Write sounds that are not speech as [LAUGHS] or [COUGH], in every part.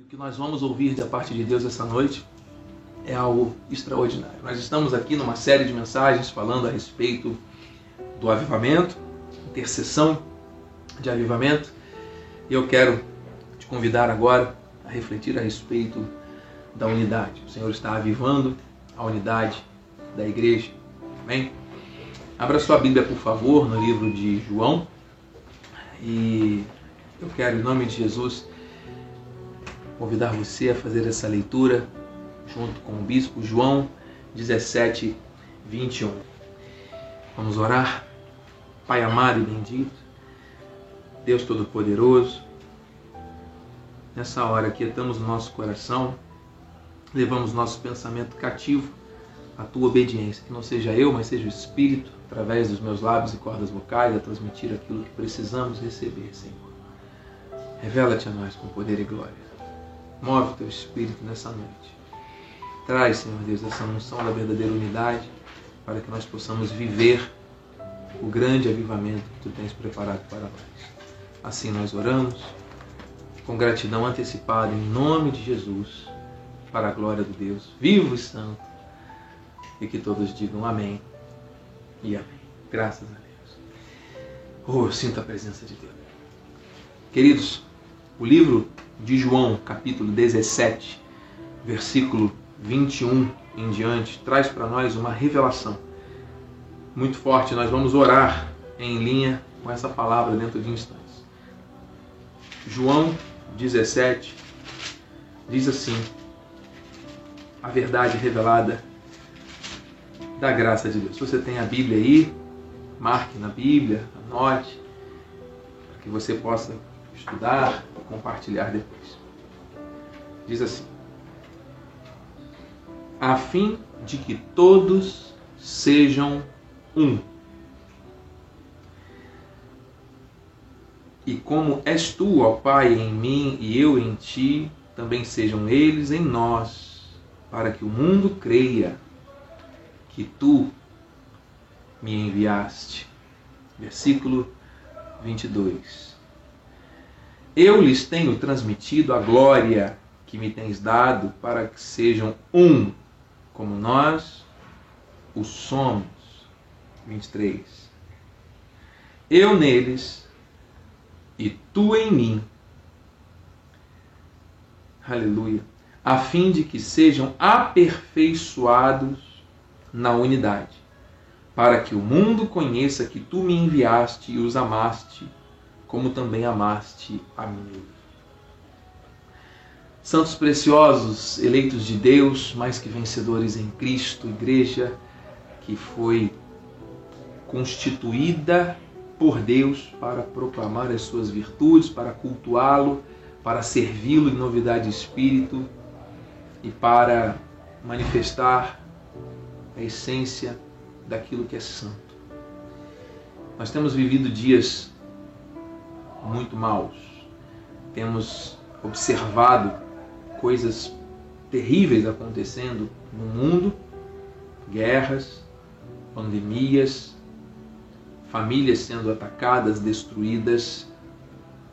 O que nós vamos ouvir da parte de Deus essa noite é algo extraordinário. Nós estamos aqui numa série de mensagens falando a respeito do avivamento, intercessão de avivamento, e eu quero te convidar agora a refletir a respeito da unidade. O Senhor está avivando a unidade da igreja. Amém? Abra sua Bíblia, por favor, no livro de João. E eu quero, em nome de Jesus, convidar você a fazer essa leitura junto com o bispo João 17, 21. Vamos orar. Pai amado e bendito, Deus Todo-Poderoso, nessa hora quietamos nosso coração, levamos nosso pensamento cativo à tua obediência, que não seja eu, mas seja o Espírito, através dos meus lábios e cordas vocais, a transmitir aquilo que precisamos receber, Senhor. Revela-te a nós com poder e glória. Move teu espírito nessa noite. Traz, Senhor Deus, essa unção da verdadeira unidade para que nós possamos viver o grande avivamento que tu tens preparado para nós. Assim nós oramos, com gratidão antecipada, em nome de Jesus, para a glória do Deus vivo e santo, e que todos digam amém e amém. Graças a Deus. Oh, eu sinto a presença de Deus. Queridos, o livro de João, capítulo 17, versículo 21 em diante, traz para nós uma revelação muito forte. Nós vamos orar em linha com essa palavra dentro de instantes. João 17 diz assim: a verdade revelada da graça de Deus. Se você tem a Bíblia aí, marque na Bíblia, anote, para que você possa estudar compartilhar depois. Diz assim: a fim de que todos sejam um. E como és tu, ó Pai, em mim e eu em ti, também sejam eles em nós, para que o mundo creia que tu me enviaste. Versículo 22. Eu lhes tenho transmitido a glória que me tens dado para que sejam um, como nós o somos. 23. Eu neles e tu em mim. Aleluia. A fim de que sejam aperfeiçoados na unidade, para que o mundo conheça que tu me enviaste e os amaste como também amaste a mim. Santos preciosos, eleitos de Deus, mais que vencedores em Cristo, igreja que foi constituída por Deus para proclamar as suas virtudes, para cultuá-lo, para servi-lo em novidade de espírito e para manifestar a essência daquilo que é santo. Nós temos vivido dias muito maus. Temos observado coisas terríveis acontecendo no mundo, guerras, pandemias, famílias sendo atacadas, destruídas,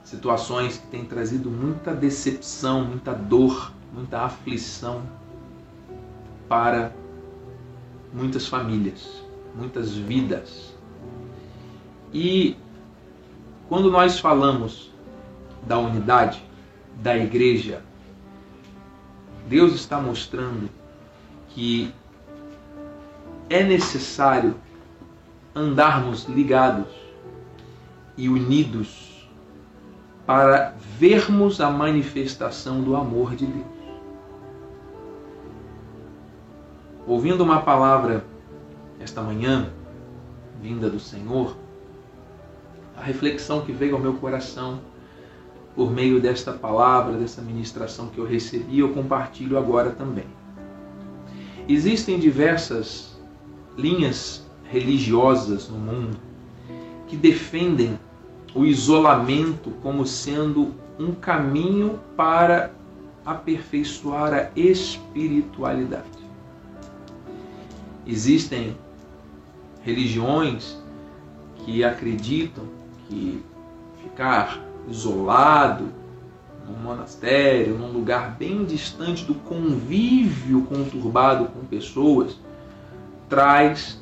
situações que têm trazido muita decepção, muita dor, muita aflição para muitas famílias, muitas vidas. E quando nós falamos da unidade da igreja, Deus está mostrando que é necessário andarmos ligados e unidos para vermos a manifestação do amor de Deus. Ouvindo uma palavra esta manhã, vinda do Senhor, a reflexão que veio ao meu coração por meio desta palavra, dessa ministração que eu recebi, eu compartilho agora também. Existem diversas linhas religiosas no mundo que defendem o isolamento como sendo um caminho para aperfeiçoar a espiritualidade. Existem religiões que acreditam que ficar isolado num monastério, num lugar bem distante do convívio conturbado com pessoas, traz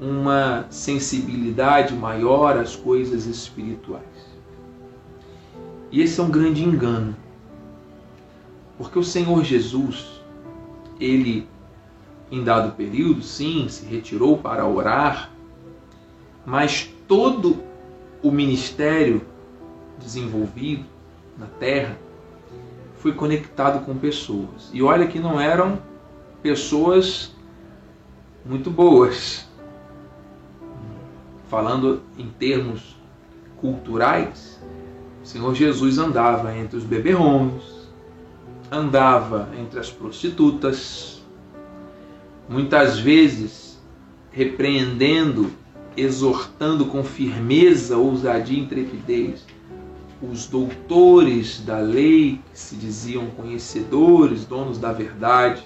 uma sensibilidade maior às coisas espirituais. E esse é um grande engano. Porque o Senhor Jesus, ele, em dado período, sim, se retirou para orar, mas todo o ministério desenvolvido na terra foi conectado com pessoas. E olha que não eram pessoas muito boas. Falando em termos culturais, o Senhor Jesus andava entre os beberrões, andava entre as prostitutas, muitas vezes repreendendo, exortando com firmeza, ousadia e intrepidez os doutores da lei, que se diziam conhecedores, donos da verdade.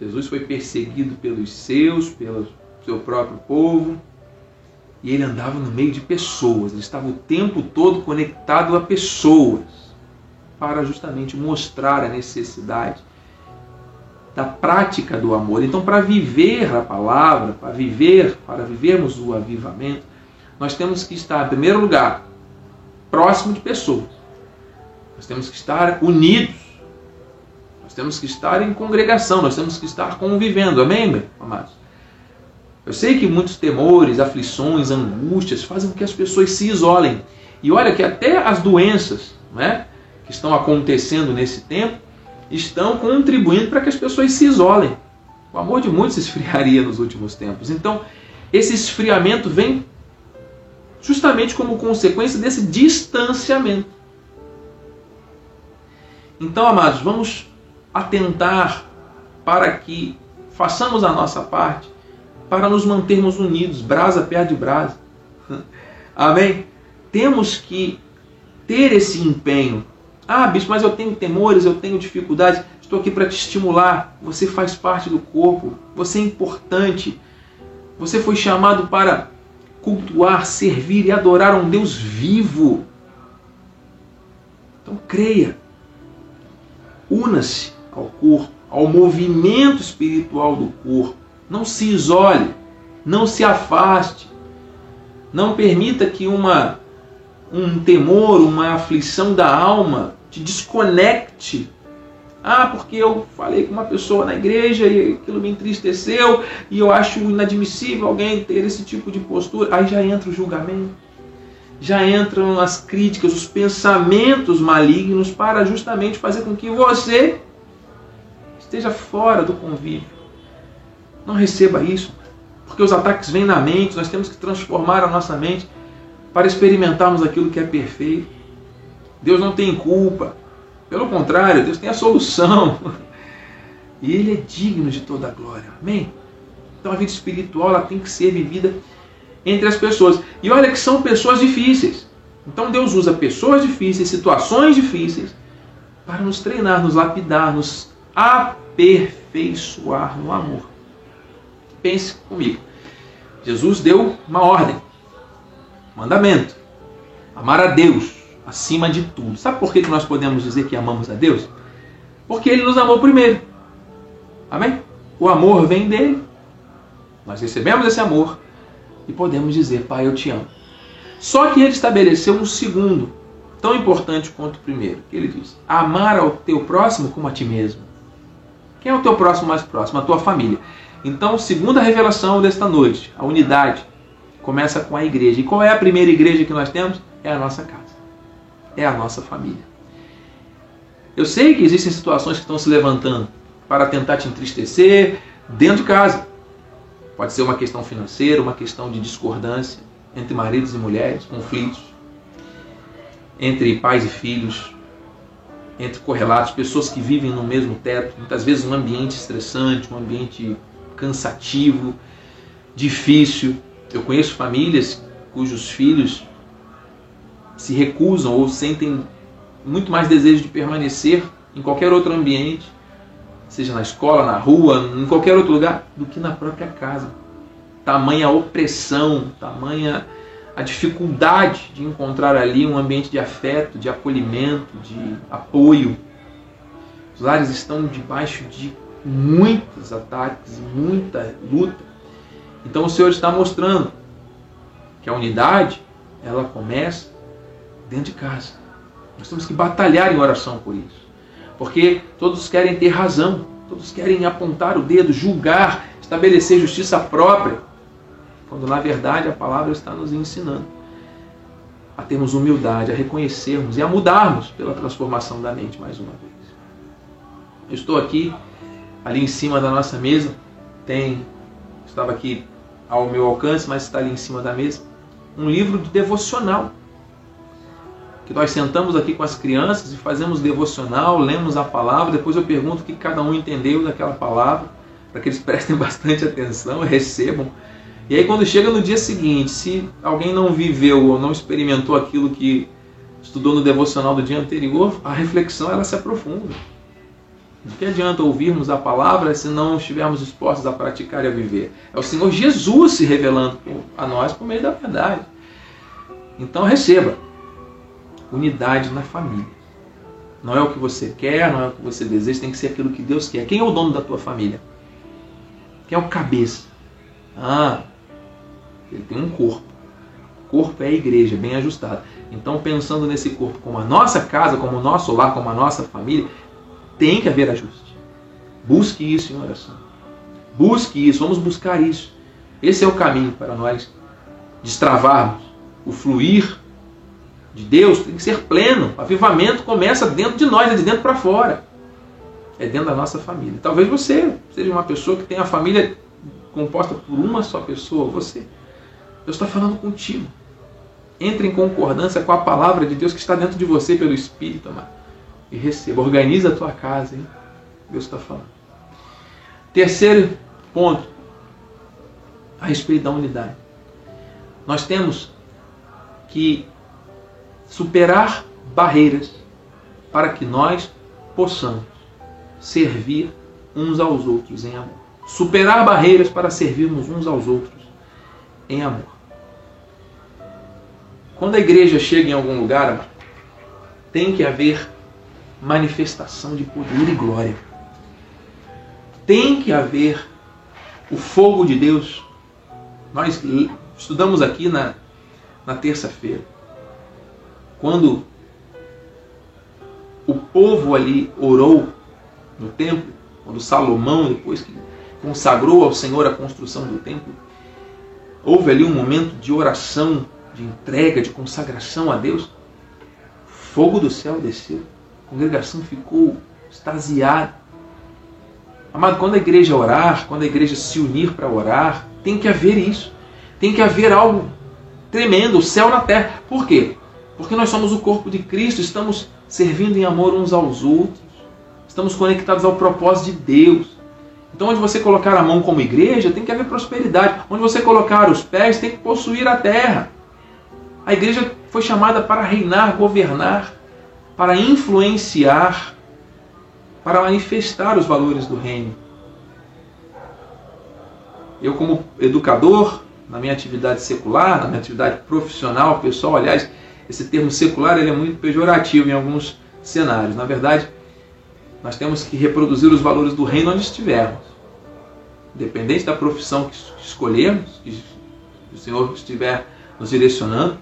Jesus foi perseguido pelos seus, pelo seu próprio povo, e ele andava no meio de pessoas, ele estava o tempo todo conectado a pessoas, para justamente mostrar a necessidade da prática do amor. Então, para viver a palavra, para viver, para vivermos o avivamento, nós temos que estar, em primeiro lugar, próximo de pessoas. Nós temos que estar unidos. Nós temos que estar em congregação, nós temos que estar convivendo. Amém, amados? Eu sei que muitos temores, aflições, angústias fazem com que as pessoas se isolem. E olha que até as doenças né, que estão acontecendo nesse tempo estão contribuindo para que as pessoas se isolem. O amor de muitos esfriaria nos últimos tempos. Então, esse esfriamento vem justamente como consequência desse distanciamento. Então, amados, vamos atentar para que façamos a nossa parte para nos mantermos unidos, brasa perto de brasa. [LAUGHS] Amém? Temos que ter esse empenho. Ah, bicho, mas eu tenho temores, eu tenho dificuldades. Estou aqui para te estimular. Você faz parte do corpo, você é importante. Você foi chamado para cultuar, servir e adorar um Deus vivo. Então creia. Una-se ao corpo, ao movimento espiritual do corpo. Não se isole, não se afaste. Não permita que uma um temor, uma aflição da alma te desconecte ah, porque eu falei com uma pessoa na igreja e aquilo me entristeceu e eu acho inadmissível alguém ter esse tipo de postura. Aí já entra o julgamento, já entram as críticas, os pensamentos malignos para justamente fazer com que você esteja fora do convívio. Não receba isso, porque os ataques vêm na mente, nós temos que transformar a nossa mente para experimentarmos aquilo que é perfeito. Deus não tem culpa. Pelo contrário, Deus tem a solução. [LAUGHS] E Ele é digno de toda a glória. Amém? Então a vida espiritual ela tem que ser vivida entre as pessoas. E olha que são pessoas difíceis. Então Deus usa pessoas difíceis, situações difíceis, para nos treinar, nos lapidar, nos aperfeiçoar no amor. Pense comigo. Jesus deu uma ordem, mandamento: amar a Deus acima de tudo. Sabe por que nós podemos dizer que amamos a Deus? Porque Ele nos amou primeiro. Amém? O amor vem dele. Nós recebemos esse amor e podemos dizer, Pai, eu te amo. Só que ele estabeleceu um segundo, tão importante quanto o primeiro, ele diz: amar ao teu próximo como a ti mesmo. Quem é o teu próximo mais próximo? A tua família. Então, segunda revelação desta noite, a unidade começa com a igreja. E qual é a primeira igreja que nós temos? É a nossa casa é a nossa família. Eu sei que existem situações que estão se levantando para tentar te entristecer dentro de casa. Pode ser uma questão financeira, uma questão de discordância entre maridos e mulheres, conflitos entre pais e filhos, entre correlatos, pessoas que vivem no mesmo teto, muitas vezes um ambiente estressante, um ambiente cansativo, difícil. Eu conheço famílias cujos filhos se recusam ou sentem muito mais desejo de permanecer em qualquer outro ambiente, seja na escola, na rua, em qualquer outro lugar, do que na própria casa. Tamanha opressão, tamanha a dificuldade de encontrar ali um ambiente de afeto, de acolhimento, de apoio. Os lares estão debaixo de muitos ataques, muita luta. Então o Senhor está mostrando que a unidade ela começa dentro de casa. Nós temos que batalhar em oração por isso. Porque todos querem ter razão, todos querem apontar o dedo, julgar, estabelecer justiça própria quando na verdade a palavra está nos ensinando a termos humildade, a reconhecermos e a mudarmos pela transformação da mente mais uma vez. Eu estou aqui, ali em cima da nossa mesa, tem, estava aqui ao meu alcance, mas está ali em cima da mesa, um livro de devocional. Que nós sentamos aqui com as crianças e fazemos devocional, lemos a palavra, depois eu pergunto o que cada um entendeu daquela palavra, para que eles [LAUGHS] prestem bastante atenção, recebam e aí quando chega no dia seguinte, se alguém não viveu ou não experimentou aquilo que estudou no devocional do dia anterior, a reflexão ela se aprofunda. De que adianta ouvirmos a palavra se não estivermos dispostos a praticar e a viver? É o Senhor Jesus se revelando a nós por meio da verdade. Então receba unidade na família. Não é o que você quer, não é o que você deseja, tem que ser aquilo que Deus quer. Quem é o dono da tua família? Quem é o cabeça? Ah, ele tem um corpo. O corpo é a igreja, bem ajustado. Então, pensando nesse corpo como a nossa casa, como o nosso lar, como a nossa família, tem que haver ajuste. Busque isso em oração. Busque isso, vamos buscar isso. Esse é o caminho para nós destravarmos. O fluir de Deus tem que ser pleno. O avivamento começa dentro de nós, é de dentro para fora. É dentro da nossa família. Talvez você seja uma pessoa que tem a família composta por uma só pessoa, você. Deus está falando contigo. Entre em concordância com a palavra de Deus que está dentro de você pelo Espírito, amado. E receba. Organiza a tua casa, hein? Deus está falando. Terceiro ponto, a respeito da unidade. Nós temos que superar barreiras para que nós possamos servir uns aos outros em amor. Superar barreiras para servirmos uns aos outros em amor. Quando a igreja chega em algum lugar, tem que haver manifestação de poder e glória. Tem que haver o fogo de Deus. Nós estudamos aqui na, na terça-feira, quando o povo ali orou no templo, quando Salomão, depois que consagrou ao Senhor a construção do templo, houve ali um momento de oração de entrega, de consagração a Deus, fogo do céu desceu, a congregação ficou extasiada. Amado, quando a igreja orar, quando a igreja se unir para orar, tem que haver isso. Tem que haver algo tremendo, o céu na terra. Por quê? Porque nós somos o corpo de Cristo, estamos servindo em amor uns aos outros, estamos conectados ao propósito de Deus. Então, onde você colocar a mão como igreja, tem que haver prosperidade. Onde você colocar os pés, tem que possuir a terra. A igreja foi chamada para reinar, governar, para influenciar, para manifestar os valores do reino. Eu, como educador, na minha atividade secular, na minha atividade profissional, pessoal, aliás, esse termo secular ele é muito pejorativo em alguns cenários. Na verdade, nós temos que reproduzir os valores do reino onde estivermos. Independente da profissão que escolhermos, que o Senhor estiver nos direcionando,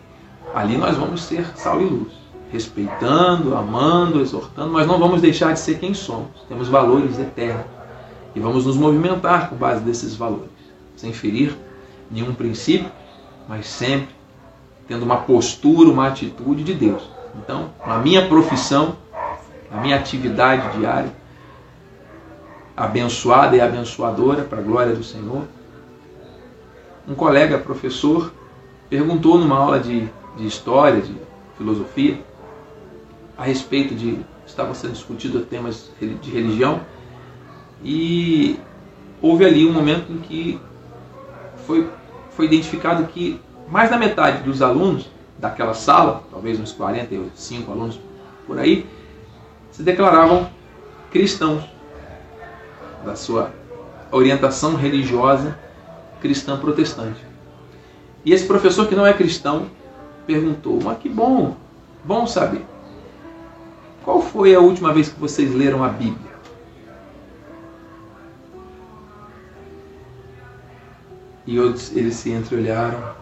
ali nós vamos ser sal e luz, respeitando, amando, exortando, mas não vamos deixar de ser quem somos. Temos valores eternos e vamos nos movimentar com base desses valores, sem ferir nenhum princípio, mas sempre tendo uma postura, uma atitude de Deus. Então, na minha profissão, na minha atividade diária, abençoada e abençoadora para a glória do Senhor, um colega professor perguntou numa aula de de história, de filosofia, a respeito de. Estava sendo discutido temas de religião e houve ali um momento em que foi, foi identificado que mais da metade dos alunos daquela sala, talvez uns 45 alunos por aí, se declaravam cristãos, da sua orientação religiosa cristã protestante. E esse professor que não é cristão perguntou: Mas que bom, bom saber. Qual foi a última vez que vocês leram a Bíblia? E eles se entreolharam.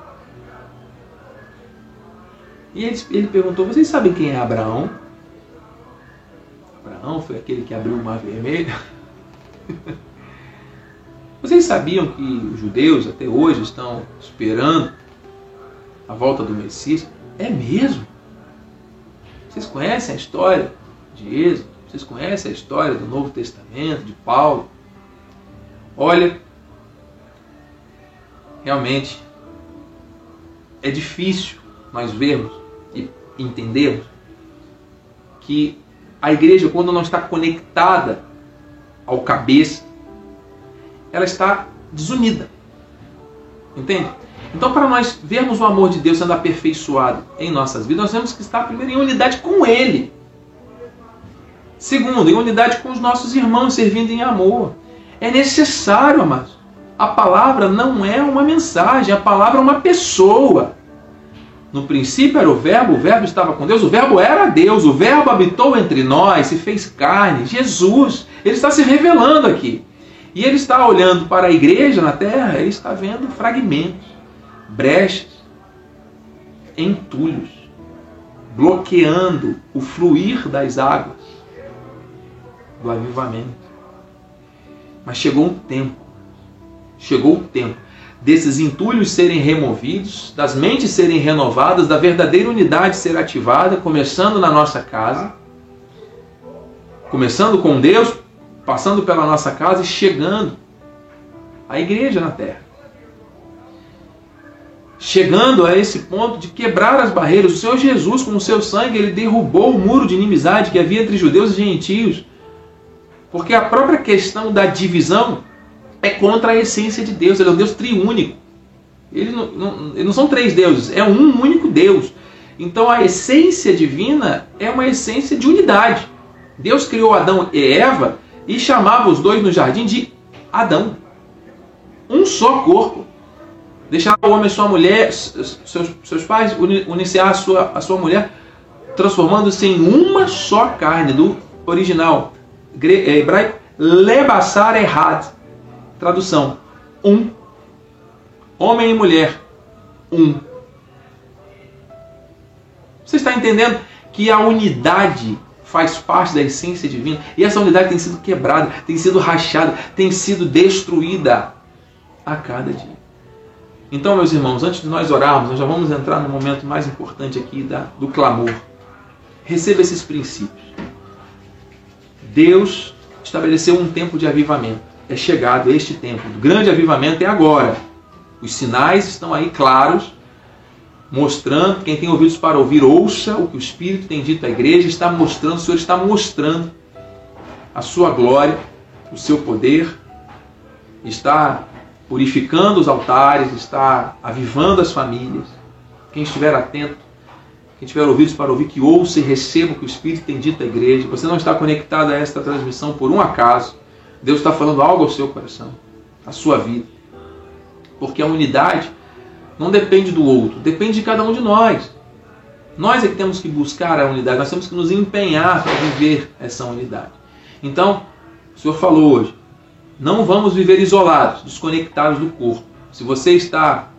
E ele, ele perguntou: Vocês sabem quem é Abraão? Abraão foi aquele que abriu o Mar Vermelho. [LAUGHS] Vocês sabiam que os judeus até hoje estão esperando a volta do Messias? É mesmo? Vocês conhecem a história de Êxodo? Vocês conhecem a história do Novo Testamento, de Paulo? Olha, realmente é difícil nós vermos entendermos que a igreja, quando não está conectada ao cabeça, ela está desunida. Entende? Então, para nós vermos o amor de Deus sendo aperfeiçoado em nossas vidas, nós temos que estar primeiro em unidade com Ele. Segundo, em unidade com os nossos irmãos, servindo em amor. É necessário, amados. A palavra não é uma mensagem, a palavra é uma pessoa. No princípio era o Verbo, o Verbo estava com Deus, o Verbo era Deus, o Verbo habitou entre nós, se fez carne, Jesus. Ele está se revelando aqui. E ele está olhando para a igreja na terra, ele está vendo fragmentos, brechas, entulhos, bloqueando o fluir das águas do avivamento. Mas chegou um tempo, chegou o tempo desses entulhos serem removidos, das mentes serem renovadas, da verdadeira unidade ser ativada, começando na nossa casa, começando com Deus, passando pela nossa casa e chegando à igreja na terra. Chegando a esse ponto de quebrar as barreiras. O Senhor Jesus, com o seu sangue, ele derrubou o muro de inimizade que havia entre judeus e gentios. Porque a própria questão da divisão é contra a essência de Deus. Ele é um Deus triúnico. Ele não, não, não são três deuses, é um único Deus. Então a essência divina é uma essência de unidade. Deus criou Adão e Eva e chamava os dois no jardim de Adão. Um só corpo. Deixava o homem e sua mulher, seus, seus pais, uniciar a sua, a sua mulher, transformando-se em uma só carne, do original é, hebraico, lebassar errad. Tradução: um. Homem e mulher, um. Você está entendendo que a unidade faz parte da essência divina. E essa unidade tem sido quebrada, tem sido rachada, tem sido destruída a cada dia. Então, meus irmãos, antes de nós orarmos, nós já vamos entrar no momento mais importante aqui da, do clamor. Receba esses princípios. Deus estabeleceu um tempo de avivamento. É chegado este tempo. O grande avivamento é agora. Os sinais estão aí claros mostrando, quem tem ouvidos para ouvir, ouça o que o Espírito tem dito à igreja, está mostrando, o Senhor está mostrando a sua glória, o seu poder, está purificando os altares, está avivando as famílias. Quem estiver atento, quem tiver ouvidos para ouvir, que ouça e receba o que o Espírito tem dito à igreja. Você não está conectado a esta transmissão por um acaso. Deus está falando algo ao seu coração, à sua vida. Porque a unidade não depende do outro, depende de cada um de nós. Nós é que temos que buscar a unidade, nós temos que nos empenhar para viver essa unidade. Então, o Senhor falou hoje, não vamos viver isolados, desconectados do corpo. Se você está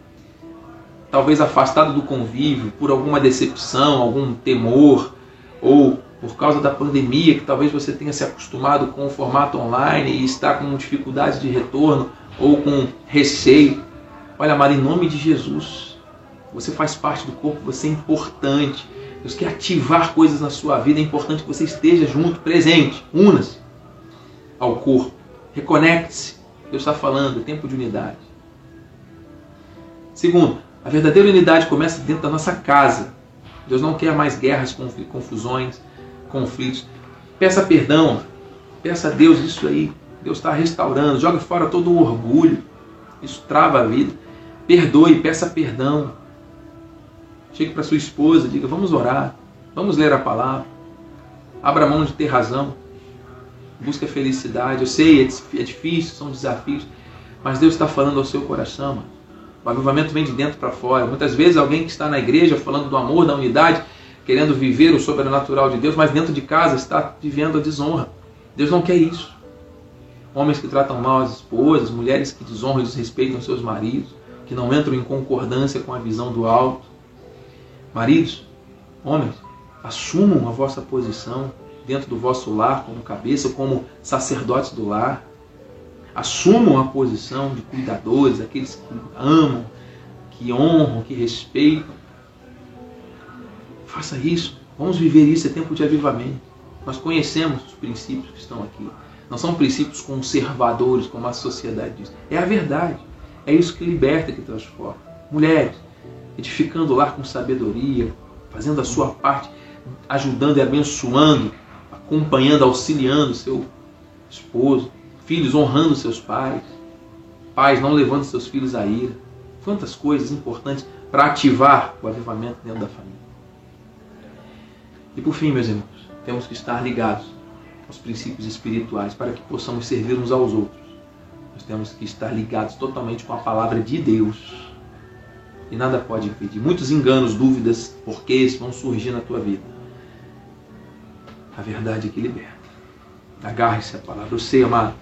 talvez afastado do convívio por alguma decepção, algum temor, ou por causa da pandemia, que talvez você tenha se acostumado com o formato online e está com dificuldades de retorno ou com receio, Olha, amado, em nome de Jesus, você faz parte do corpo, você é importante. Deus quer ativar coisas na sua vida, é importante que você esteja junto, presente, una-se ao corpo. Reconecte-se. Deus está falando, é tempo de unidade. Segundo, a verdadeira unidade começa dentro da nossa casa. Deus não quer mais guerras, confusões, conflitos. Peça perdão. Peça a Deus isso aí. Deus está restaurando. Joga fora todo o orgulho. Isso trava a vida. Perdoe, peça perdão. Chegue para sua esposa, diga: vamos orar, vamos ler a palavra. Abra mão de ter razão. Busque a felicidade. Eu sei, é, é difícil, são desafios, mas Deus está falando ao seu coração. Mano. O avivamento vem de dentro para fora. Muitas vezes alguém que está na igreja falando do amor, da unidade, querendo viver o sobrenatural de Deus, mas dentro de casa está vivendo a desonra. Deus não quer isso. Homens que tratam mal as esposas, mulheres que desonram e desrespeitam seus maridos, que não entram em concordância com a visão do alto. Maridos, homens, assumam a vossa posição dentro do vosso lar como cabeça, como sacerdotes do lar assumam a posição de cuidadores, aqueles que amam, que honram, que respeitam. Faça isso. Vamos viver isso. É tempo de avivamento. Nós conhecemos os princípios que estão aqui. Não são princípios conservadores, como a sociedade diz. É a verdade. É isso que liberta, que transforma. Mulheres, edificando o lar com sabedoria, fazendo a sua parte, ajudando e abençoando, acompanhando, auxiliando seu esposo filhos honrando seus pais, pais não levando seus filhos à ira. Quantas coisas importantes para ativar o avivamento dentro da família. E por fim, meus irmãos, temos que estar ligados aos princípios espirituais para que possamos servir uns aos outros. Nós temos que estar ligados totalmente com a palavra de Deus. E nada pode impedir. Muitos enganos, dúvidas, porquês vão surgir na tua vida. A verdade é que liberta. Agarre-se à palavra. Eu sei, amado,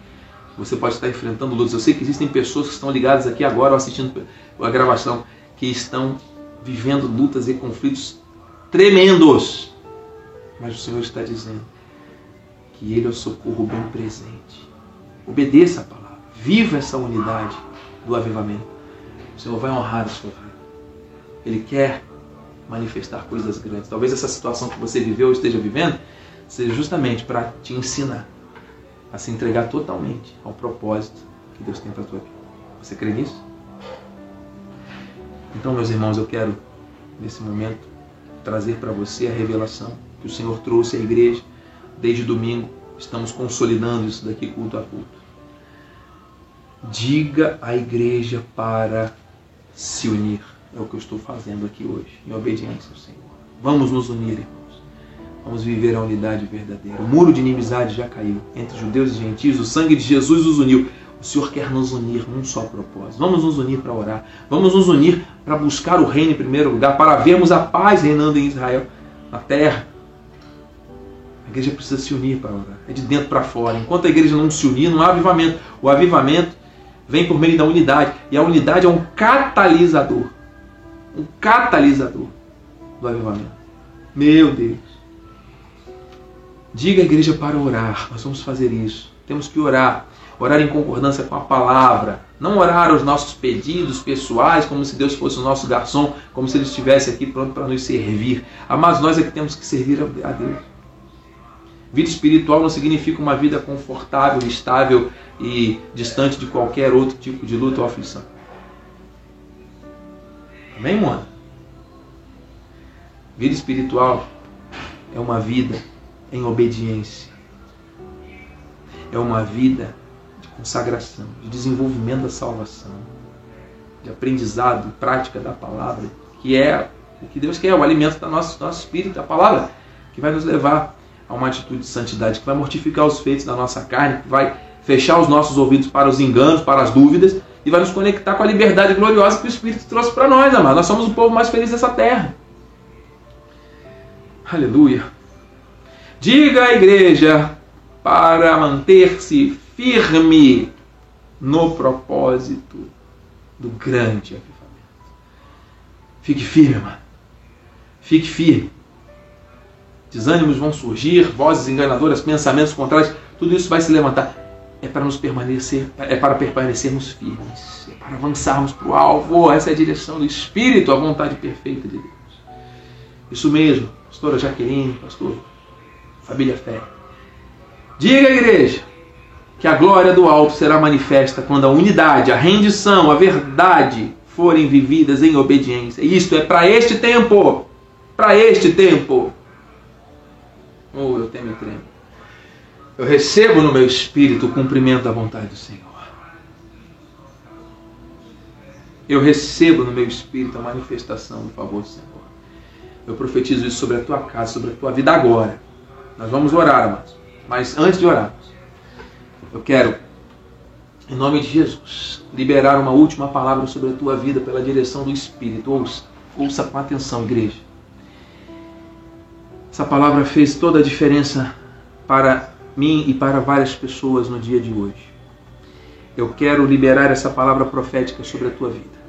você pode estar enfrentando lutas. Eu sei que existem pessoas que estão ligadas aqui agora assistindo a gravação que estão vivendo lutas e conflitos tremendos. Mas o Senhor está dizendo que Ele é o socorro bem presente. Obedeça a palavra. Viva essa unidade do avivamento. O Senhor vai honrar a sua vida. Ele quer manifestar coisas grandes. Talvez essa situação que você viveu ou esteja vivendo seja justamente para te ensinar a se entregar totalmente ao propósito que Deus tem para a tua vida. Você crê nisso? Então, meus irmãos, eu quero, nesse momento, trazer para você a revelação que o Senhor trouxe à igreja desde domingo. Estamos consolidando isso daqui culto a culto. Diga à igreja para se unir. É o que eu estou fazendo aqui hoje, em obediência ao Senhor. Vamos nos unir, irmãos. Vamos viver a unidade verdadeira. O muro de inimizade já caiu entre judeus e gentios. O sangue de Jesus os uniu. O Senhor quer nos unir num só propósito. Vamos nos unir para orar. Vamos nos unir para buscar o reino em primeiro lugar, para vermos a paz reinando em Israel, na terra. Igreja precisa se unir para orar. É de dentro para fora. Enquanto a igreja não se unir, não há avivamento. O avivamento vem por meio da unidade. E a unidade é um catalisador. Um catalisador do avivamento. Meu Deus. Diga à igreja para orar. Nós vamos fazer isso. Temos que orar. Orar em concordância com a palavra. Não orar os nossos pedidos pessoais como se Deus fosse o nosso garçom, como se ele estivesse aqui pronto para nos servir. Mas nós é que temos que servir a Deus. Vida espiritual não significa uma vida confortável, estável e distante de qualquer outro tipo de luta ou aflição. Amém, mano? Vida espiritual é uma vida em obediência. É uma vida de consagração, de desenvolvimento da salvação, de aprendizado e prática da palavra, que é o que Deus quer, o alimento do nosso, nosso espírito, a palavra, que vai nos levar a uma atitude de santidade, que vai mortificar os feitos da nossa carne, que vai fechar os nossos ouvidos para os enganos, para as dúvidas, e vai nos conectar com a liberdade gloriosa que o Espírito trouxe para nós, amados. Nós somos o povo mais feliz dessa terra. Aleluia. Diga à igreja para manter-se firme no propósito do grande avivamento. Fique firme, mano. Fique firme. Desânimos vão surgir, vozes enganadoras, pensamentos contrários, tudo isso vai se levantar. É para nos permanecer, é para permanecermos firmes, é para avançarmos para o alvo. Essa é a direção do Espírito, a vontade perfeita de Deus. Isso mesmo, pastora Jaqueline, pastor família fé. Diga igreja que a glória do alto será manifesta quando a unidade, a rendição, a verdade forem vividas em obediência. Isto é para este tempo. Para este tempo. Oh, eu temo e tremo. Eu recebo no meu espírito o cumprimento da vontade do Senhor. Eu recebo no meu espírito a manifestação do favor do Senhor. Eu profetizo isso sobre a tua casa, sobre a tua vida agora. Nós vamos orar, amados. Mas antes de orarmos, eu quero em nome de Jesus, liberar uma última palavra sobre a tua vida pela direção do Espírito. Ouça, ouça com atenção, igreja. Essa palavra fez toda a diferença para mim e para várias pessoas no dia de hoje. Eu quero liberar essa palavra profética sobre a tua vida.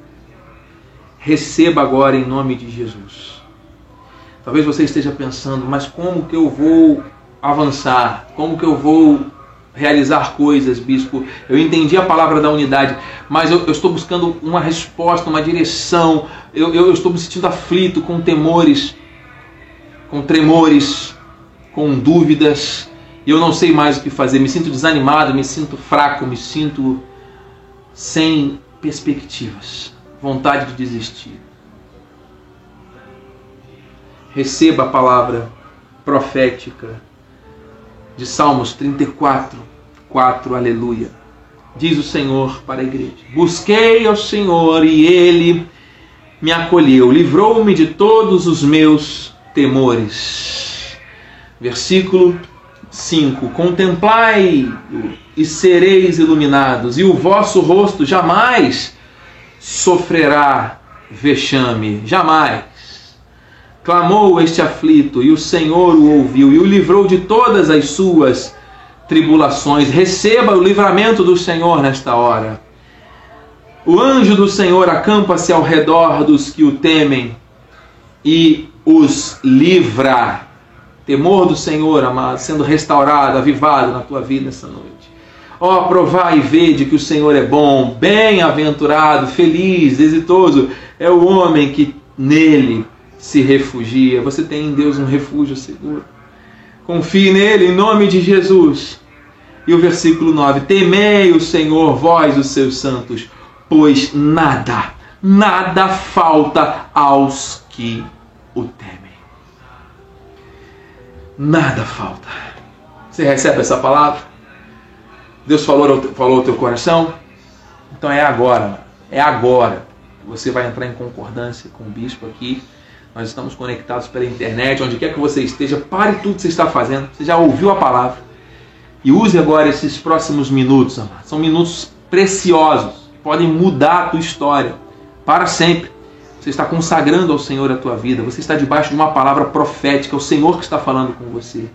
Receba agora em nome de Jesus. Talvez você esteja pensando, mas como que eu vou avançar? Como que eu vou realizar coisas, bispo? Eu entendi a palavra da unidade, mas eu, eu estou buscando uma resposta, uma direção. Eu, eu, eu estou me sentindo aflito, com temores, com tremores, com dúvidas e eu não sei mais o que fazer, me sinto desanimado, me sinto fraco, me sinto sem perspectivas, vontade de desistir. Receba a palavra profética de Salmos 34, 4, aleluia. Diz o Senhor para a igreja: Busquei ao Senhor e ele me acolheu, livrou-me de todos os meus temores. Versículo 5: Contemplai e sereis iluminados, e o vosso rosto jamais sofrerá vexame, jamais. Clamou este aflito, e o Senhor o ouviu e o livrou de todas as suas tribulações. Receba o livramento do Senhor nesta hora. O anjo do Senhor acampa-se ao redor dos que o temem e os livra temor do Senhor, amado, sendo restaurado, avivado na tua vida essa noite. Ó, oh, provai e vede que o Senhor é bom, bem-aventurado, feliz, exitoso é o homem que nele se refugia. Você tem em Deus um refúgio seguro. Confie nele em nome de Jesus. E o versículo 9: Temei o Senhor, vós, os seus santos, pois nada, nada falta aos que o temem nada falta. Você recebe essa palavra? Deus falou, falou ao teu coração? Então é agora, é agora. Você vai entrar em concordância com o bispo aqui. Nós estamos conectados pela internet, onde quer que você esteja, pare tudo que você está fazendo. Você já ouviu a palavra. E use agora esses próximos minutos, amado. São minutos preciosos. Podem mudar a tua história para sempre. Você está consagrando ao Senhor a tua vida. Você está debaixo de uma palavra profética. É o Senhor que está falando com você.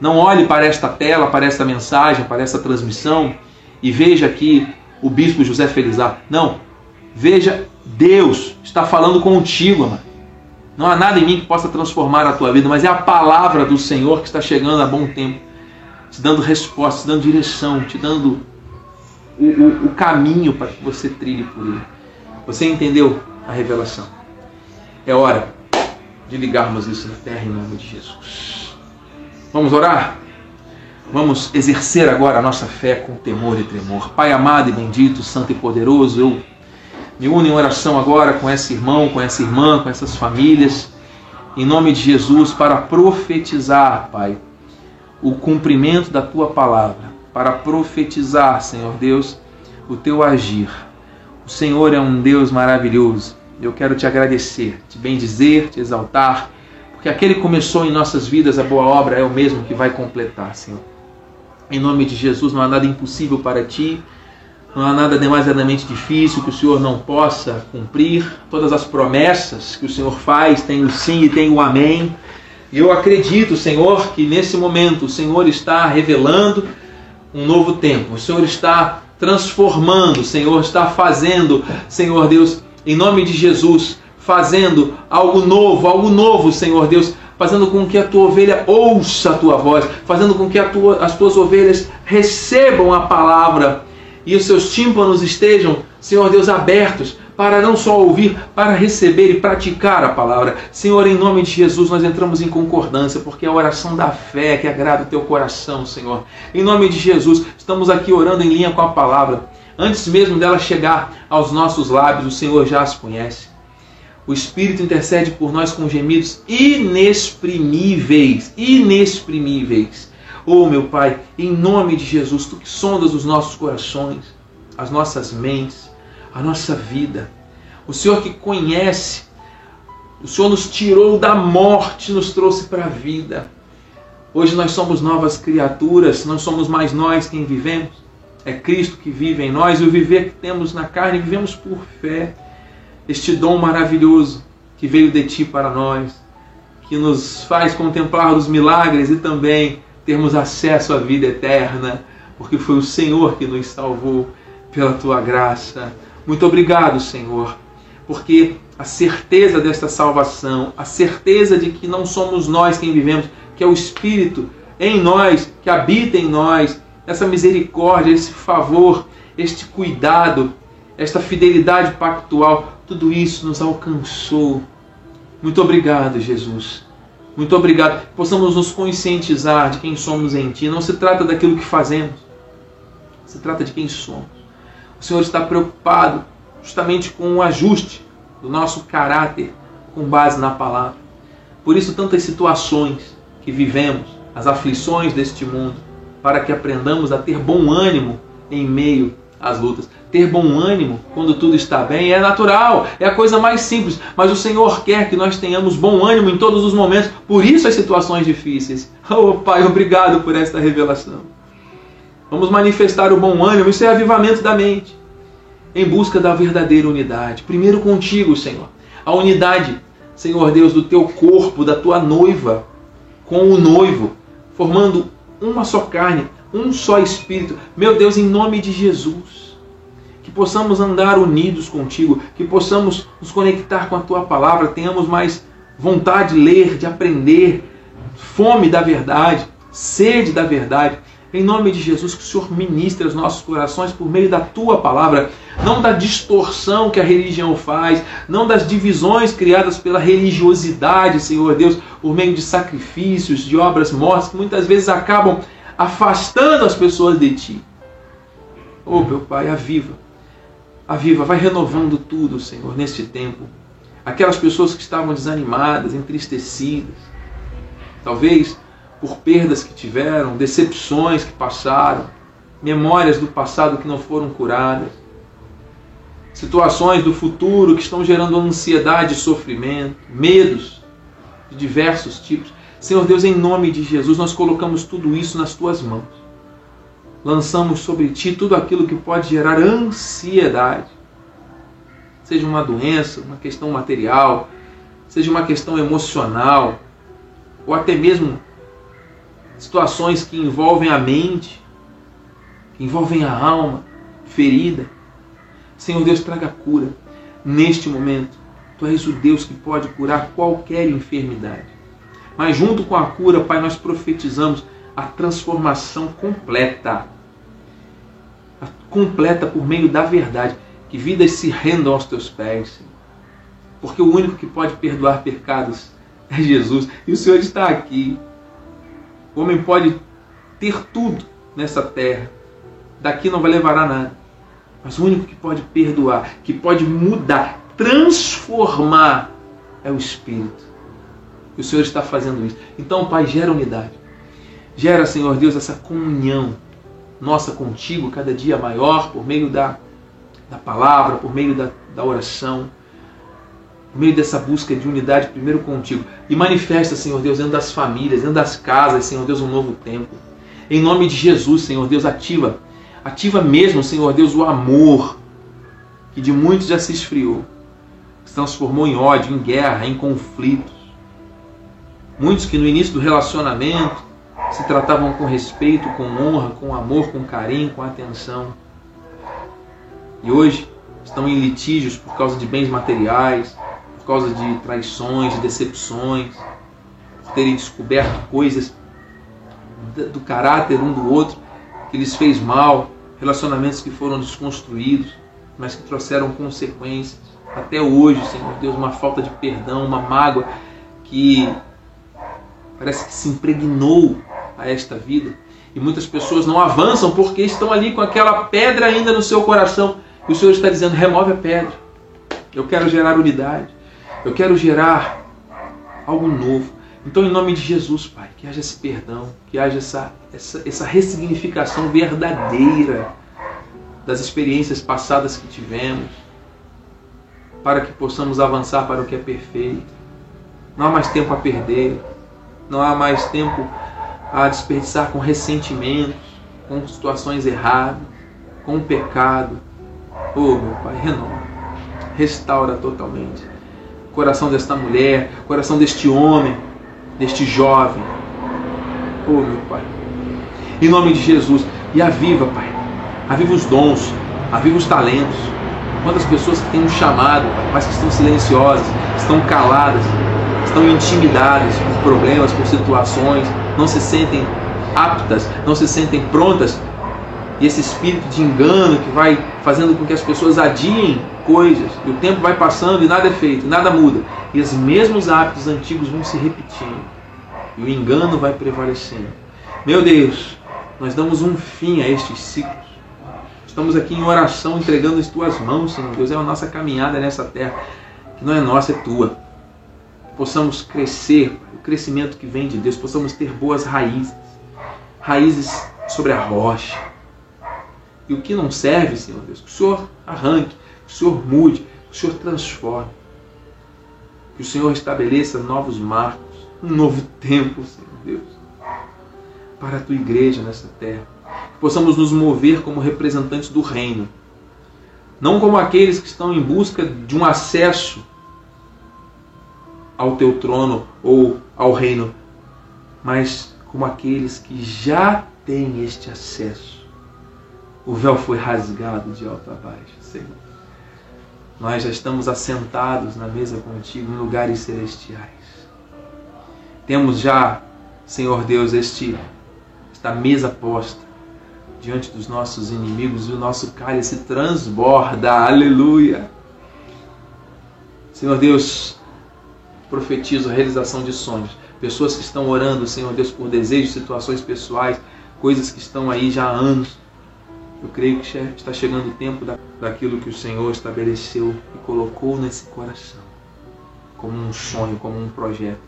Não olhe para esta tela, para esta mensagem, para esta transmissão e veja aqui o bispo José Felizar. Não. Veja, Deus está falando contigo, amado. Não há nada em mim que possa transformar a tua vida, mas é a palavra do Senhor que está chegando a bom tempo, te dando resposta, te dando direção, te dando o, o, o caminho para que você trilhe por ele. Você entendeu a revelação. É hora de ligarmos isso na terra em nome de Jesus. Vamos orar? Vamos exercer agora a nossa fé com temor e tremor. Pai amado e bendito, santo e poderoso, eu me uno em oração agora com esse irmão, com essa irmã, com essas famílias, em nome de Jesus, para profetizar, Pai, o cumprimento da tua palavra, para profetizar, Senhor Deus, o teu agir o Senhor é um Deus maravilhoso. Eu quero te agradecer, te bendizer, te exaltar, porque aquele que começou em nossas vidas a boa obra é o mesmo que vai completar, Senhor. Em nome de Jesus, não há nada impossível para ti, não há nada demasiadamente difícil que o Senhor não possa cumprir. Todas as promessas que o Senhor faz têm o sim e tem o amém. E eu acredito, Senhor, que nesse momento o Senhor está revelando um novo tempo. O Senhor está transformando, Senhor, está fazendo, Senhor Deus, em nome de Jesus, fazendo algo novo, algo novo, Senhor Deus, fazendo com que a tua ovelha ouça a tua voz, fazendo com que tua, as tuas ovelhas recebam a palavra e os seus tímpanos estejam, Senhor Deus, abertos para não só ouvir, para receber e praticar a palavra. Senhor, em nome de Jesus, nós entramos em concordância, porque é a oração da fé que agrada o teu coração, Senhor. Em nome de Jesus, estamos aqui orando em linha com a palavra. Antes mesmo dela chegar aos nossos lábios, o Senhor já as conhece. O Espírito intercede por nós com gemidos inexprimíveis, inexprimíveis. Oh, meu Pai, em nome de Jesus, tu que sondas os nossos corações, as nossas mentes, a nossa vida. O Senhor que conhece, o Senhor nos tirou da morte, nos trouxe para a vida. Hoje nós somos novas criaturas, não somos mais nós quem vivemos, É Cristo que vive em nós e o viver que temos na carne, vivemos por fé. Este dom maravilhoso que veio de Ti para nós, que nos faz contemplar os milagres e também termos acesso à vida eterna, porque foi o Senhor que nos salvou pela Tua graça. Muito obrigado, Senhor, porque a certeza desta salvação, a certeza de que não somos nós quem vivemos, que é o Espírito em nós, que habita em nós, essa misericórdia, esse favor, este cuidado, esta fidelidade pactual, tudo isso nos alcançou. Muito obrigado, Jesus. Muito obrigado. Possamos nos conscientizar de quem somos em Ti. Não se trata daquilo que fazemos, se trata de quem somos. O Senhor está preocupado justamente com o ajuste do nosso caráter com base na palavra. Por isso, tantas situações que vivemos, as aflições deste mundo, para que aprendamos a ter bom ânimo em meio às lutas. Ter bom ânimo quando tudo está bem é natural, é a coisa mais simples, mas o Senhor quer que nós tenhamos bom ânimo em todos os momentos, por isso as situações difíceis. [LAUGHS] Oh Pai, obrigado por esta revelação. Vamos manifestar o bom ânimo, isso é avivamento da mente, em busca da verdadeira unidade. Primeiro contigo, Senhor. A unidade, Senhor Deus, do teu corpo, da tua noiva, com o noivo, formando uma só carne, um só espírito. Meu Deus, em nome de Jesus, que possamos andar unidos contigo, que possamos nos conectar com a tua palavra, tenhamos mais vontade de ler, de aprender, fome da verdade, sede da verdade. Em nome de Jesus, que o Senhor ministre os nossos corações por meio da tua palavra, não da distorção que a religião faz, não das divisões criadas pela religiosidade, Senhor Deus, por meio de sacrifícios, de obras mortas, que muitas vezes acabam afastando as pessoas de ti. Oh, meu Pai, aviva, aviva, vai renovando tudo, Senhor, neste tempo. Aquelas pessoas que estavam desanimadas, entristecidas, talvez por perdas que tiveram, decepções que passaram, memórias do passado que não foram curadas, situações do futuro que estão gerando ansiedade e sofrimento, medos de diversos tipos. Senhor Deus, em nome de Jesus, nós colocamos tudo isso nas tuas mãos. Lançamos sobre ti tudo aquilo que pode gerar ansiedade. Seja uma doença, uma questão material, seja uma questão emocional, ou até mesmo situações que envolvem a mente, que envolvem a alma ferida. Senhor Deus, traga cura neste momento. Tu és o Deus que pode curar qualquer enfermidade. Mas junto com a cura, Pai, nós profetizamos a transformação completa. A completa por meio da verdade. Que vidas se rendam aos teus pés, Senhor. Porque o único que pode perdoar pecados é Jesus. E o Senhor está aqui. O homem pode ter tudo nessa terra, daqui não vai levar a nada. Mas o único que pode perdoar, que pode mudar, transformar, é o Espírito. E o Senhor está fazendo isso. Então, Pai, gera unidade. Gera, Senhor Deus, essa comunhão nossa contigo cada dia maior, por meio da, da palavra, por meio da, da oração por meio dessa busca de unidade primeiro contigo. E manifesta, Senhor Deus, dentro das famílias, dentro das casas, Senhor Deus, um novo tempo. Em nome de Jesus, Senhor Deus, ativa. Ativa mesmo, Senhor Deus, o amor que de muitos já se esfriou. Se transformou em ódio, em guerra, em conflitos. Muitos que no início do relacionamento se tratavam com respeito, com honra, com amor, com carinho, com atenção. E hoje estão em litígios por causa de bens materiais, causa de traições, de decepções, por terem descoberto coisas do caráter um do outro que lhes fez mal, relacionamentos que foram desconstruídos, mas que trouxeram consequências. Até hoje, Senhor Deus, uma falta de perdão, uma mágoa que parece que se impregnou a esta vida. E muitas pessoas não avançam porque estão ali com aquela pedra ainda no seu coração. E o Senhor está dizendo: remove a pedra. Eu quero gerar unidade. Eu quero gerar algo novo. Então, em nome de Jesus, Pai, que haja esse perdão, que haja essa, essa, essa ressignificação verdadeira das experiências passadas que tivemos, para que possamos avançar para o que é perfeito. Não há mais tempo a perder, não há mais tempo a desperdiçar com ressentimentos, com situações erradas. com pecado. Oh, meu Pai, renova, restaura totalmente. Coração desta mulher, coração deste homem, deste jovem. Oh, meu Pai. Em nome de Jesus. E aviva, Pai. Aviva os dons, aviva os talentos. Quantas pessoas que têm um chamado, mas que estão silenciosas, estão caladas, estão intimidadas por problemas, por situações, não se sentem aptas, não se sentem prontas. E esse espírito de engano que vai fazendo com que as pessoas adiem coisas, e o tempo vai passando e nada é feito, nada muda. E os mesmos hábitos antigos vão se repetindo. E o engano vai prevalecendo. Meu Deus, nós damos um fim a estes ciclos. Estamos aqui em oração entregando as tuas mãos, Senhor Deus. É a nossa caminhada nessa terra, que não é nossa, é tua. Possamos crescer, o crescimento que vem de Deus, possamos ter boas raízes raízes sobre a rocha. E o que não serve, Senhor Deus, que o Senhor arranque, que o Senhor mude, que o Senhor transforme. Que o Senhor estabeleça novos marcos, um novo tempo, Senhor Deus, para a tua igreja nessa terra. Que possamos nos mover como representantes do reino. Não como aqueles que estão em busca de um acesso ao teu trono ou ao reino, mas como aqueles que já têm este acesso. O véu foi rasgado de alto a baixo, Senhor. Nós já estamos assentados na mesa contigo em lugares celestiais. Temos já, Senhor Deus, este, esta mesa posta diante dos nossos inimigos e o nosso cálice transborda. Aleluia! Senhor Deus, profetizo a realização de sonhos pessoas que estão orando, Senhor Deus, por desejos, situações pessoais, coisas que estão aí já há anos. Eu creio que está chegando o tempo daquilo que o Senhor estabeleceu e colocou nesse coração, como um sonho, como um projeto.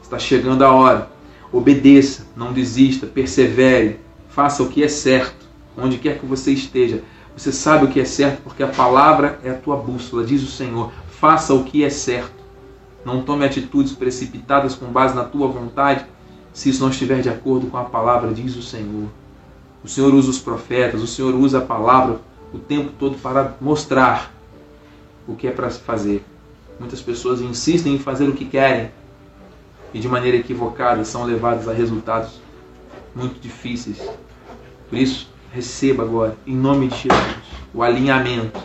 Está chegando a hora. Obedeça, não desista, persevere, faça o que é certo, onde quer que você esteja. Você sabe o que é certo porque a palavra é a tua bússola, diz o Senhor. Faça o que é certo. Não tome atitudes precipitadas com base na tua vontade, se isso não estiver de acordo com a palavra, diz o Senhor. O Senhor usa os profetas, o Senhor usa a palavra o tempo todo para mostrar o que é para fazer. Muitas pessoas insistem em fazer o que querem e de maneira equivocada são levadas a resultados muito difíceis. Por isso, receba agora, em nome de Jesus, o alinhamento,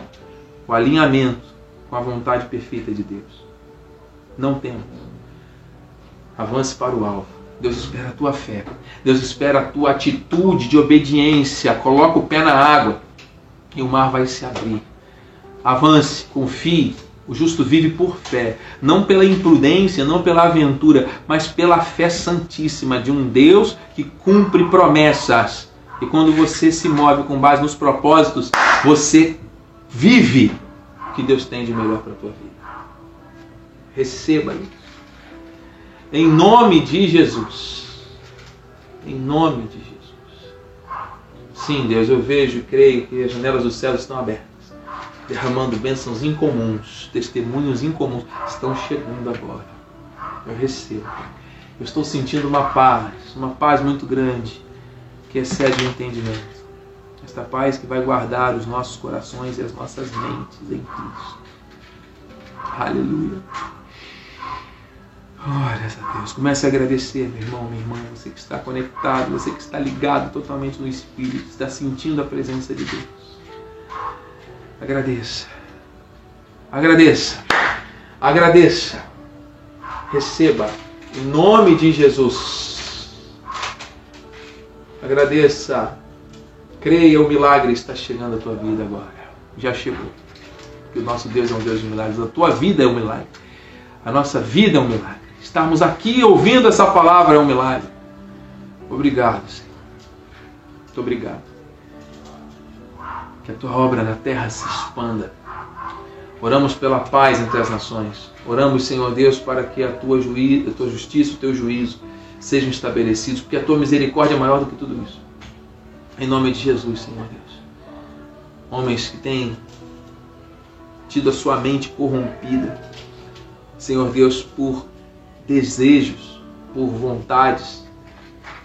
o alinhamento com a vontade perfeita de Deus. Não temos. Avance para o alvo. Deus espera a tua fé. Deus espera a tua atitude de obediência. Coloca o pé na água e o mar vai se abrir. Avance, confie. O justo vive por fé, não pela imprudência, não pela aventura, mas pela fé santíssima de um Deus que cumpre promessas. E quando você se move com base nos propósitos, você vive o que Deus tem de melhor para a tua vida. Receba isso. Em nome de Jesus. Em nome de Jesus. Sim, Deus, eu vejo e creio que as janelas do céu estão abertas, derramando bênçãos incomuns, testemunhos incomuns estão chegando agora. Eu recebo. Eu estou sentindo uma paz, uma paz muito grande, que excede o entendimento. Esta paz que vai guardar os nossos corações e as nossas mentes em Cristo. Aleluia. Glórias a Deus. Comece a agradecer, meu irmão, minha irmã, você que está conectado, você que está ligado totalmente no Espírito, está sentindo a presença de Deus. Agradeça. Agradeça. Agradeça. Receba. Em nome de Jesus. Agradeça. Creia, o milagre está chegando à tua vida agora. Já chegou. Que o nosso Deus é um Deus de milagres. A tua vida é um milagre. A nossa vida é um milagre. Estarmos aqui ouvindo essa palavra é um milagre. Obrigado, Senhor. Muito obrigado. Que a tua obra na terra se expanda. Oramos pela paz entre as nações. Oramos, Senhor Deus, para que a tua, juí a tua justiça, o teu juízo sejam estabelecidos, porque a tua misericórdia é maior do que tudo isso. Em nome de Jesus, Senhor Deus. Homens que têm tido a sua mente corrompida, Senhor Deus, por desejos, por vontades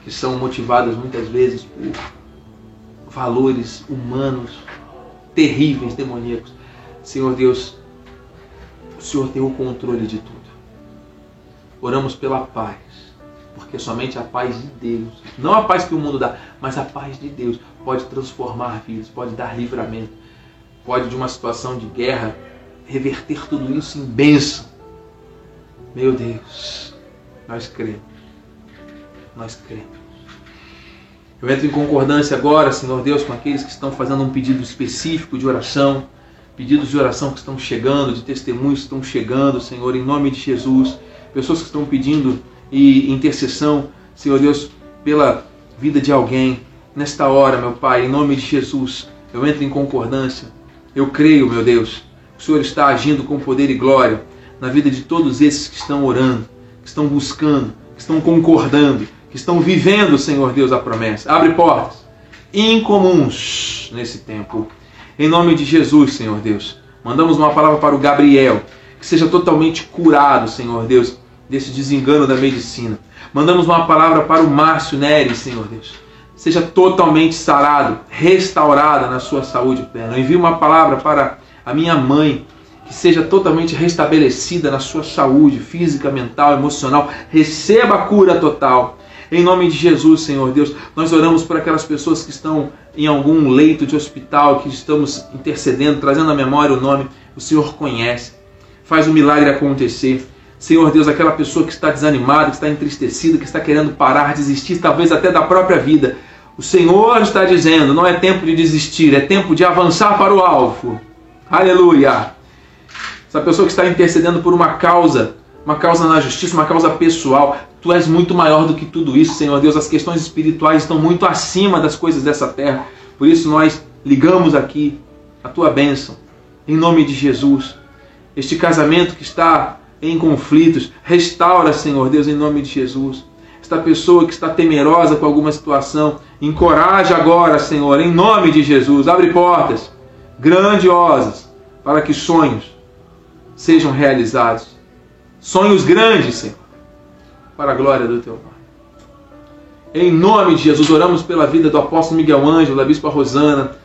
que são motivadas muitas vezes por valores humanos terríveis, demoníacos. Senhor Deus, o Senhor tem o controle de tudo. Oramos pela paz, porque somente a paz de Deus, não a paz que o mundo dá, mas a paz de Deus pode transformar vidas, pode dar livramento, pode de uma situação de guerra reverter tudo isso em bênção. Meu Deus, nós cremos. Nós cremos. Eu entro em concordância agora, Senhor Deus, com aqueles que estão fazendo um pedido específico de oração, pedidos de oração que estão chegando, de testemunhos que estão chegando, Senhor, em nome de Jesus. Pessoas que estão pedindo e intercessão, Senhor Deus, pela vida de alguém. Nesta hora, meu Pai, em nome de Jesus, eu entro em concordância. Eu creio, meu Deus, o Senhor está agindo com poder e glória na vida de todos esses que estão orando, que estão buscando, que estão concordando, que estão vivendo, Senhor Deus, a promessa. Abre portas incomuns nesse tempo. Em nome de Jesus, Senhor Deus, mandamos uma palavra para o Gabriel, que seja totalmente curado, Senhor Deus, desse desengano da medicina. Mandamos uma palavra para o Márcio Neres, Senhor Deus. Seja totalmente sarado, restaurada na sua saúde plena. Envie uma palavra para a minha mãe, que seja totalmente restabelecida na sua saúde física, mental, emocional. Receba a cura total. Em nome de Jesus, Senhor Deus, nós oramos por aquelas pessoas que estão em algum leito de hospital, que estamos intercedendo, trazendo à memória o nome. O Senhor conhece. Faz o milagre acontecer. Senhor Deus, aquela pessoa que está desanimada, que está entristecida, que está querendo parar, desistir, talvez até da própria vida. O Senhor está dizendo: não é tempo de desistir, é tempo de avançar para o alvo. Aleluia! Essa pessoa que está intercedendo por uma causa, uma causa na justiça, uma causa pessoal. Tu és muito maior do que tudo isso, Senhor Deus. As questões espirituais estão muito acima das coisas dessa terra. Por isso nós ligamos aqui a tua bênção, em nome de Jesus. Este casamento que está em conflitos, restaura, Senhor Deus, em nome de Jesus. Esta pessoa que está temerosa com alguma situação, encoraja agora, Senhor, em nome de Jesus. Abre portas grandiosas para que sonhos sejam realizados. Sonhos grandes, Senhor, para a glória do teu nome. Em nome de Jesus, oramos pela vida do apóstolo Miguel Ângelo, da bispa Rosana,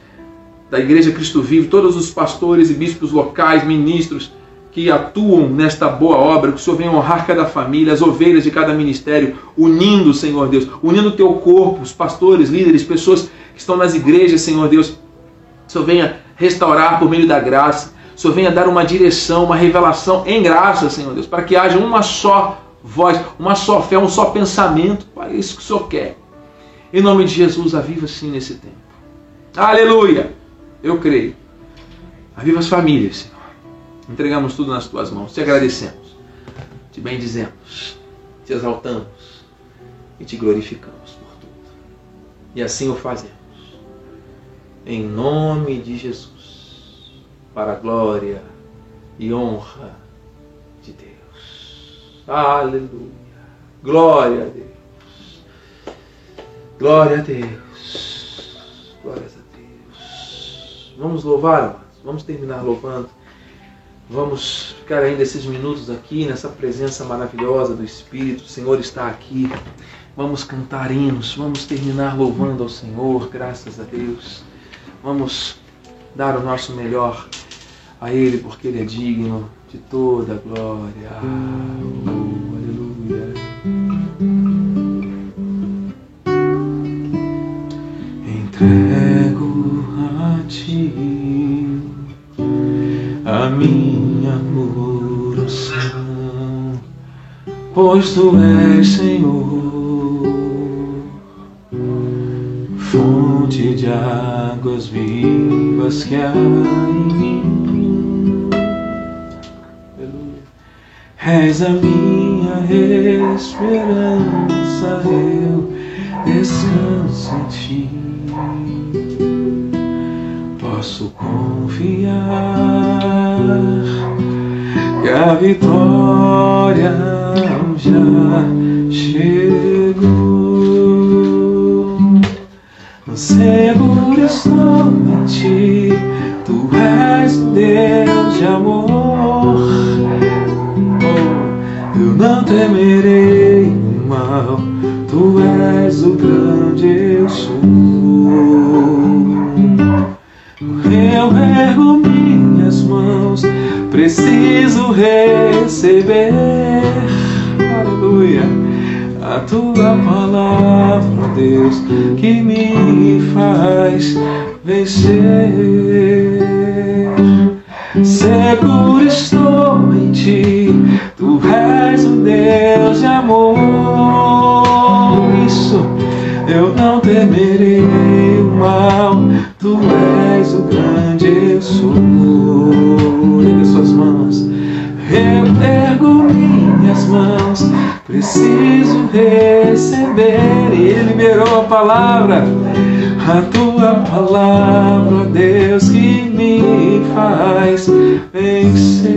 da Igreja Cristo Vivo, todos os pastores e bispos locais, ministros que atuam nesta boa obra, que o Senhor venha honrar cada família, as ovelhas de cada ministério, unindo, Senhor Deus, unindo o teu corpo, os pastores, líderes, pessoas que estão nas igrejas, Senhor Deus. Que o Senhor venha restaurar por meio da graça, Senhor venha dar uma direção, uma revelação em graça, Senhor Deus, para que haja uma só voz, uma só fé, um só pensamento. Pai, é isso que o Senhor quer. Em nome de Jesus, aviva sim nesse tempo. Aleluia! Eu creio. Aviva as famílias, Senhor. Entregamos tudo nas tuas mãos. Te agradecemos. Te bendizemos. Te exaltamos. E te glorificamos por tudo. E assim o fazemos. Em nome de Jesus para a glória e honra de Deus. Aleluia. Glória a Deus. Glória a Deus. Glórias a Deus. Vamos louvar, amados. Vamos terminar louvando. Vamos ficar ainda esses minutos aqui nessa presença maravilhosa do Espírito. O Senhor está aqui. Vamos cantar hinos. Vamos terminar louvando ao Senhor. Graças a Deus. Vamos dar o nosso melhor a Ele, porque Ele é digno de toda a glória. Oh, aleluia. Entrego a Ti a minha oração, pois Tu és Senhor, fonte de águas vivas que há em mim És a minha esperança, eu descanso em ti. Posso confiar que a vitória já chegou. Seguro estou em ti, tu és Deus de amor não temerei mal, tu és o grande eu sou. eu ergo minhas mãos, preciso receber, aleluia, a tua palavra, Deus, que me faz vencer. Seguro estou em ti, tu és um Deus de amor. Isso eu não temerei o mal, tu és o grande eu sou. Ergue suas mãos, eu ergo minhas mãos, preciso receber. E ele liberou a palavra a tua palavra, Deus, que me faz vencer.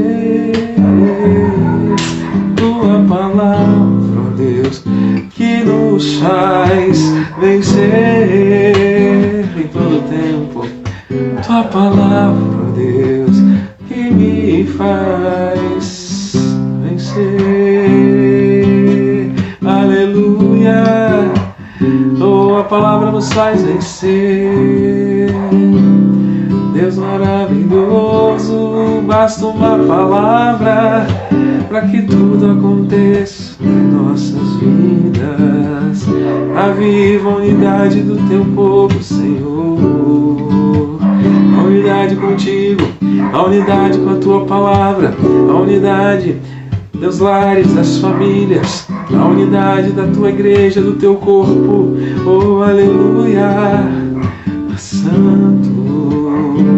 Tua palavra, Deus, que nos faz vencer em todo tempo. Tua palavra, Deus, que me faz vencer. Aleluia. Tua palavra nos faz vencer. Deus maravilhoso, basta uma palavra para que tudo aconteça em nossas vidas. Aviva a unidade do teu povo, Senhor. A unidade contigo, a unidade com a tua palavra, a unidade dos lares, das famílias, a unidade da tua igreja, do teu corpo. Oh, aleluia. Santo,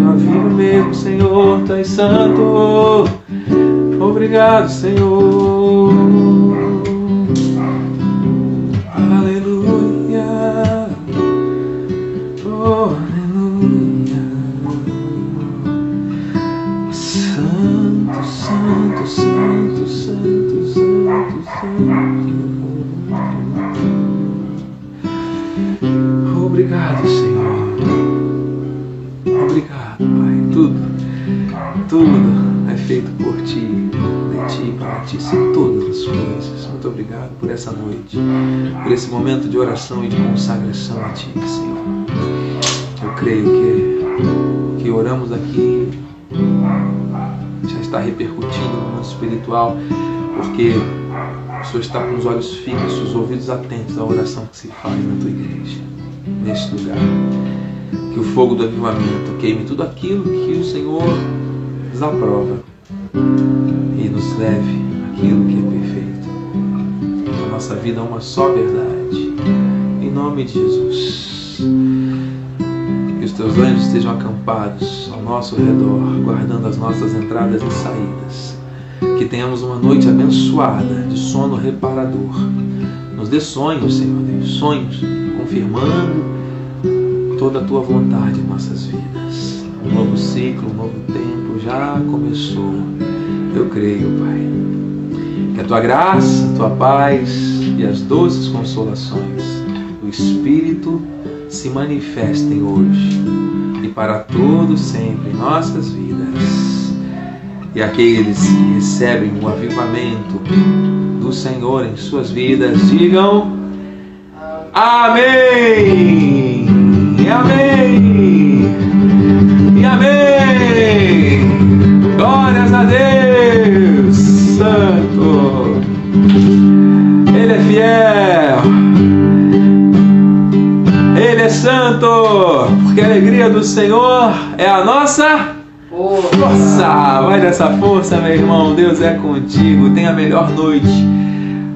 aviva mesmo, Senhor, tu és santo. Obrigado, Senhor. Obrigado por essa noite, por esse momento de oração e de consagração a Ti, Senhor. Eu creio que, que oramos aqui já está repercutindo no mundo espiritual, porque o Senhor está com os olhos fixos, os ouvidos atentos à oração que se faz na tua igreja, neste lugar. Que o fogo do avivamento queime tudo aquilo que o Senhor desaprova e nos leve aquilo que é perfeito. A nossa vida é uma só verdade. Em nome de Jesus. Que os teus anjos estejam acampados ao nosso redor, guardando as nossas entradas e saídas. Que tenhamos uma noite abençoada de sono reparador. Nos dê sonhos, Senhor Deus, sonhos, confirmando toda a tua vontade em nossas vidas. Um novo ciclo, um novo tempo já começou. Eu creio, Pai. Que a tua graça, a tua paz e as doces consolações do Espírito se manifestem hoje e para todo sempre em nossas vidas. E aqueles que recebem o avivamento do Senhor em suas vidas, digam Amém! E amém! E amém! Glórias a Deus! Fiel! Ele é santo! Porque a alegria do Senhor é a nossa força! Vai dessa força, meu irmão! Deus é contigo! Tenha a melhor noite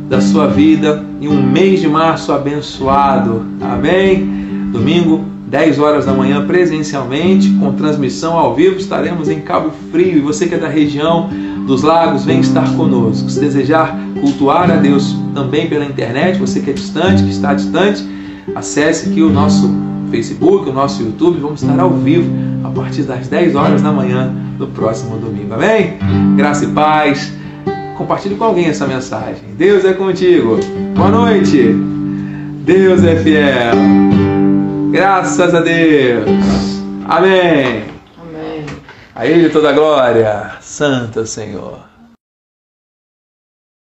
da sua vida e um mês de março abençoado. Amém? Domingo, 10 horas da manhã, presencialmente, com transmissão ao vivo. Estaremos em Cabo Frio e você que é da região dos lagos, vem estar conosco. Se desejar cultuar a Deus também pela internet, você que é distante, que está distante, acesse aqui o nosso Facebook, o nosso YouTube. Vamos estar ao vivo a partir das 10 horas da manhã do próximo domingo. Amém? Graça e paz. Compartilhe com alguém essa mensagem. Deus é contigo. Boa noite. Deus é fiel. Graças a Deus. Amém. Amém. A Ele toda a glória. Santo Senhor.